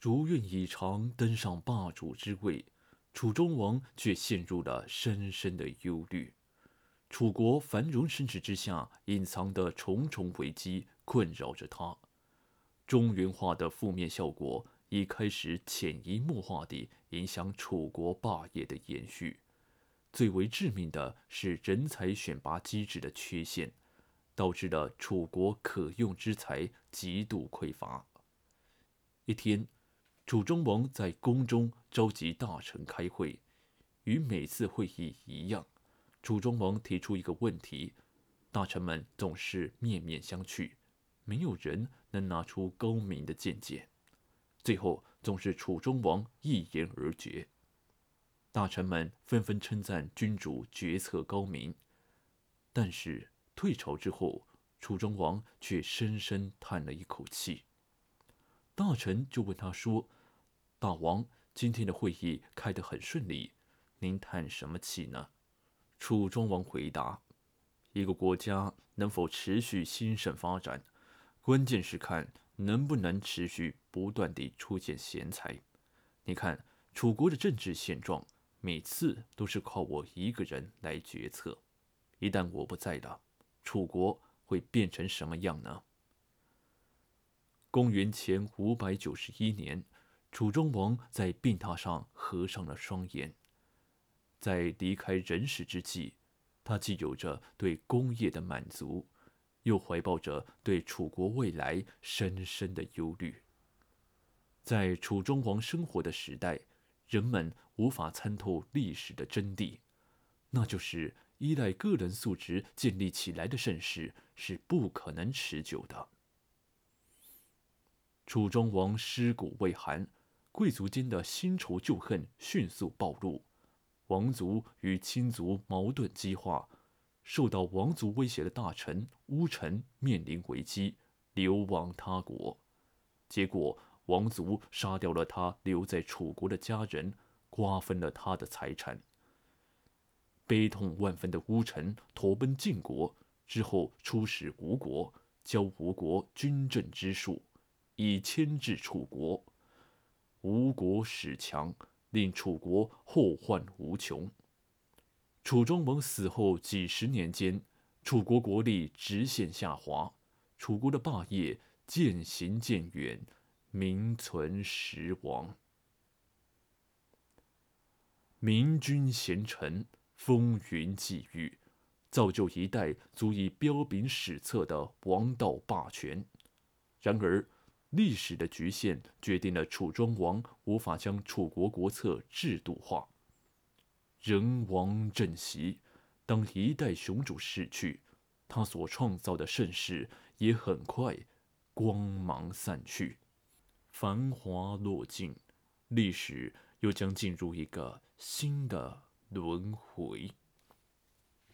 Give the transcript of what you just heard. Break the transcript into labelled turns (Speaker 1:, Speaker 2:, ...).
Speaker 1: 如愿以偿登上霸主之位，楚庄王却陷入了深深的忧虑。楚国繁荣盛世之下，隐藏的重重危机困扰着他。中原化的负面效果已开始潜移默化地影响楚国霸业的延续。最为致命的是人才选拔机制的缺陷，导致了楚国可用之才极度匮乏。一天，楚庄王在宫中召集大臣开会，与每次会议一样。楚庄王提出一个问题，大臣们总是面面相觑，没有人能拿出高明的见解。最后，总是楚庄王一言而决。大臣们纷纷称赞君主决策高明，但是退朝之后，楚庄王却深深叹了一口气。大臣就问他说：“大王，今天的会议开得很顺利，您叹什么气呢？”楚庄王回答：“一个国家能否持续兴盛发展，关键是看能不能持续不断地出现贤才。你看楚国的政治现状，每次都是靠我一个人来决策。一旦我不在了，楚国会变成什么样呢？”公元前五百九十一年，楚庄王在病榻上合上了双眼。在离开人世之际，他既有着对功业的满足，又怀抱着对楚国未来深深的忧虑。在楚庄王生活的时代，人们无法参透历史的真谛，那就是依赖个人素质建立起来的盛世是不可能持久的。楚庄王尸骨未寒，贵族间的新仇旧恨迅速暴露。王族与亲族矛盾激化，受到王族威胁的大臣乌臣面临危机，流亡他国。结果，王族杀掉了他留在楚国的家人，瓜分了他的财产。悲痛万分的乌臣投奔晋国之后，出使吴国，教吴国军政之术，以牵制楚国。吴国始强。令楚国后患无穷。楚庄王死后几十年间，楚国国力直线下滑，楚国的霸业渐行渐远，名存实亡。明君贤臣，风云际遇，造就一代足以彪炳史册的王道霸权。然而，历史的局限决定了楚庄王无法将楚国国策制度化。人亡政息，当一代雄主逝去，他所创造的盛世也很快光芒散去，繁华落尽，历史又将进入一个新的轮回。